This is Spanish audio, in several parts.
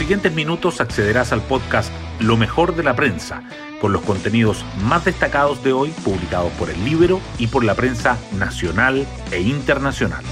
siguientes minutos accederás al podcast Lo mejor de la prensa, con los contenidos más destacados de hoy publicados por el libro y por la prensa nacional e internacional.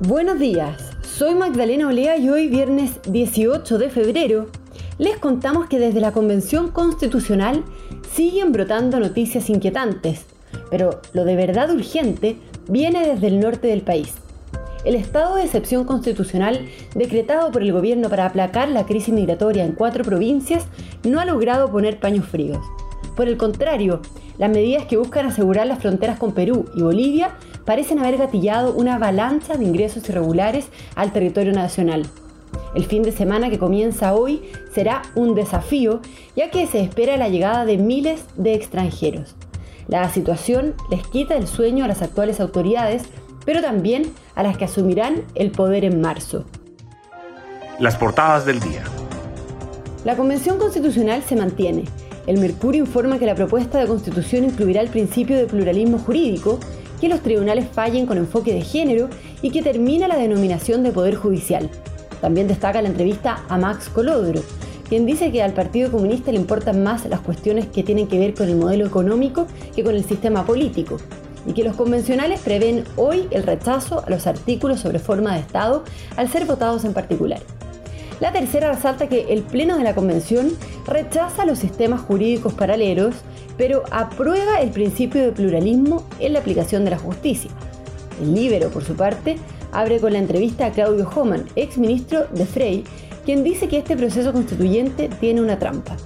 Buenos días, soy Magdalena Olea y hoy viernes 18 de febrero les contamos que desde la Convención Constitucional siguen brotando noticias inquietantes, pero lo de verdad urgente viene desde el norte del país. El estado de excepción constitucional decretado por el gobierno para aplacar la crisis migratoria en cuatro provincias no ha logrado poner paños fríos. Por el contrario, las medidas que buscan asegurar las fronteras con Perú y Bolivia parecen haber gatillado una avalancha de ingresos irregulares al territorio nacional. El fin de semana que comienza hoy será un desafío, ya que se espera la llegada de miles de extranjeros. La situación les quita el sueño a las actuales autoridades, pero también a las que asumirán el poder en marzo. Las portadas del día. La Convención Constitucional se mantiene. El Mercurio informa que la propuesta de constitución incluirá el principio de pluralismo jurídico, que los tribunales fallen con enfoque de género y que termina la denominación de poder judicial. También destaca la entrevista a Max Colodro, quien dice que al Partido Comunista le importan más las cuestiones que tienen que ver con el modelo económico que con el sistema político, y que los convencionales prevén hoy el rechazo a los artículos sobre forma de Estado al ser votados en particular. La tercera resalta que el Pleno de la Convención rechaza los sistemas jurídicos paralelos, pero aprueba el principio de pluralismo en la aplicación de la justicia. El Libero, por su parte, abre con la entrevista a Claudio Homan, ex ministro de Frey, quien dice que este proceso constituyente tiene una trampa.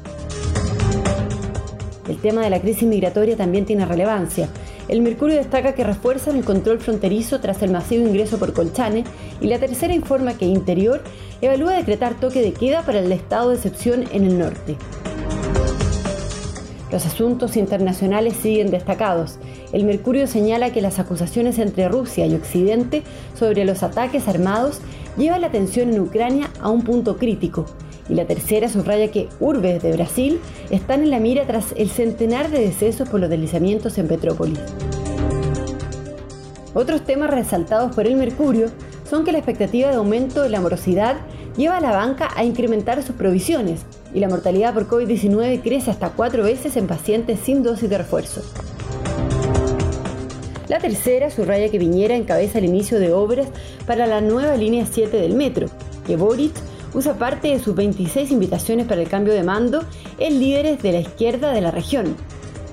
El tema de la crisis migratoria también tiene relevancia. El Mercurio destaca que refuerzan el control fronterizo tras el masivo ingreso por Colchane y la tercera informa que Interior evalúa decretar toque de queda para el estado de excepción en el norte. Los asuntos internacionales siguen destacados. El Mercurio señala que las acusaciones entre Rusia y Occidente sobre los ataques armados llevan la tensión en Ucrania a un punto crítico. Y la tercera subraya que urbes de Brasil están en la mira tras el centenar de decesos por los deslizamientos en Petrópolis. Otros temas resaltados por el Mercurio son que la expectativa de aumento de la morosidad lleva a la banca a incrementar sus provisiones y la mortalidad por COVID-19 crece hasta cuatro veces en pacientes sin dosis de refuerzo. La tercera subraya que Viñera encabeza el inicio de obras para la nueva línea 7 del metro, que Boric usa parte de sus 26 invitaciones para el cambio de mando en líderes de la izquierda de la región,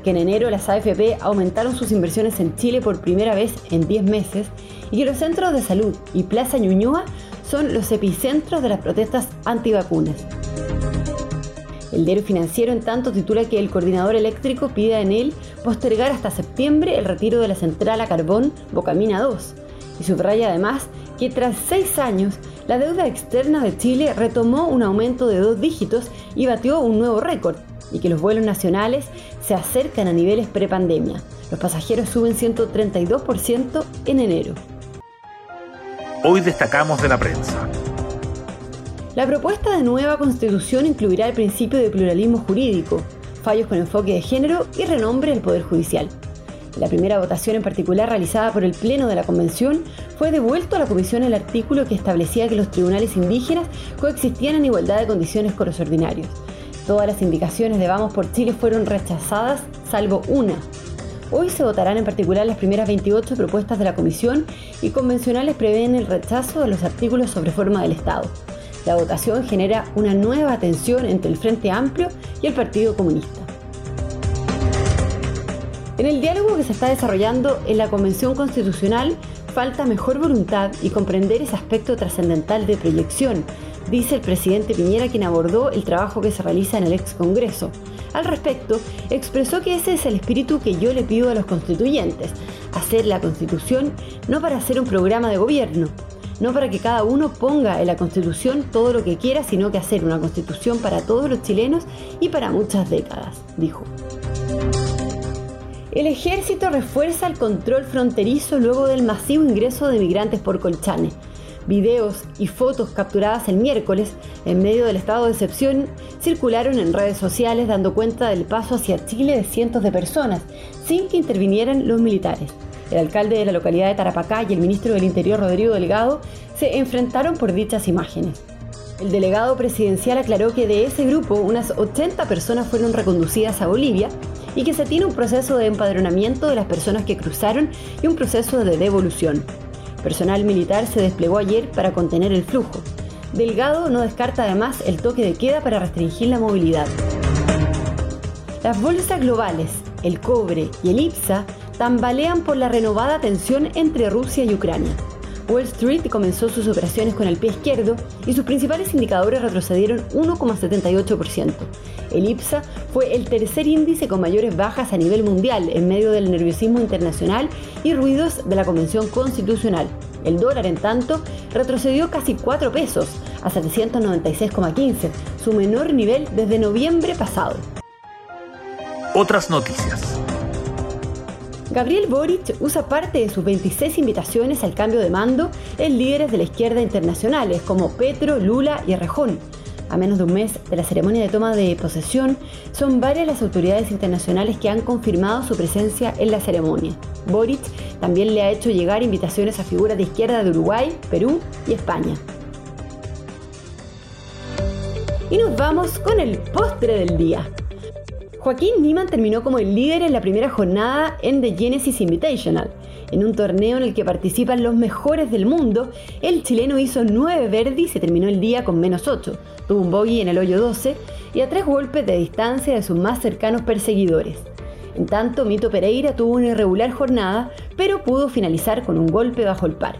que en enero las AFP aumentaron sus inversiones en Chile por primera vez en 10 meses y que los centros de salud y Plaza Ñuñoa son los epicentros de las protestas antivacunas. El diario financiero, en tanto, titula que el coordinador eléctrico pide en él postergar hasta septiembre el retiro de la central a carbón Bocamina 2 y subraya además que tras seis años la deuda externa de Chile retomó un aumento de dos dígitos y batió un nuevo récord y que los vuelos nacionales se acercan a niveles prepandemia. Los pasajeros suben 132% en enero. Hoy destacamos de la prensa. La propuesta de nueva constitución incluirá el principio de pluralismo jurídico, fallos con enfoque de género y renombre del Poder Judicial. La primera votación en particular realizada por el Pleno de la Convención fue devuelto a la Comisión el artículo que establecía que los tribunales indígenas coexistían en igualdad de condiciones con los ordinarios. Todas las indicaciones de Vamos por Chile fueron rechazadas, salvo una. Hoy se votarán en particular las primeras 28 propuestas de la Comisión y convencionales prevén el rechazo de los artículos sobre forma del Estado. La votación genera una nueva tensión entre el Frente Amplio y el Partido Comunista. En el diálogo que se está desarrollando en la Convención Constitucional falta mejor voluntad y comprender ese aspecto trascendental de proyección, dice el presidente Piñera quien abordó el trabajo que se realiza en el ex Congreso. Al respecto, expresó que ese es el espíritu que yo le pido a los constituyentes, hacer la constitución no para hacer un programa de gobierno, no para que cada uno ponga en la Constitución todo lo que quiera, sino que hacer una Constitución para todos los chilenos y para muchas décadas, dijo. El ejército refuerza el control fronterizo luego del masivo ingreso de migrantes por Colchane. Videos y fotos capturadas el miércoles en medio del estado de excepción circularon en redes sociales dando cuenta del paso hacia Chile de cientos de personas, sin que intervinieran los militares. El alcalde de la localidad de Tarapacá y el ministro del Interior, Rodrigo Delgado, se enfrentaron por dichas imágenes. El delegado presidencial aclaró que de ese grupo unas 80 personas fueron reconducidas a Bolivia y que se tiene un proceso de empadronamiento de las personas que cruzaron y un proceso de devolución. Personal militar se desplegó ayer para contener el flujo. Delgado no descarta además el toque de queda para restringir la movilidad. Las bolsas globales, el cobre y el IPSA tambalean por la renovada tensión entre Rusia y Ucrania. Wall Street comenzó sus operaciones con el pie izquierdo y sus principales indicadores retrocedieron 1,78%. El IPSA fue el tercer índice con mayores bajas a nivel mundial en medio del nerviosismo internacional y ruidos de la Convención Constitucional. El dólar, en tanto, retrocedió casi 4 pesos a 796,15, su menor nivel desde noviembre pasado. Otras noticias. Gabriel Boric usa parte de sus 26 invitaciones al cambio de mando en líderes de la izquierda internacionales como Petro, Lula y Rejón. A menos de un mes de la ceremonia de toma de posesión, son varias las autoridades internacionales que han confirmado su presencia en la ceremonia. Boric también le ha hecho llegar invitaciones a figuras de izquierda de Uruguay, Perú y España. Y nos vamos con el postre del día. Joaquín Niman terminó como el líder en la primera jornada en The Genesis Invitational. En un torneo en el que participan los mejores del mundo, el chileno hizo 9 verdes y se terminó el día con menos 8. Tuvo un bogey en el hoyo 12 y a tres golpes de distancia de sus más cercanos perseguidores. En tanto, Mito Pereira tuvo una irregular jornada, pero pudo finalizar con un golpe bajo el par.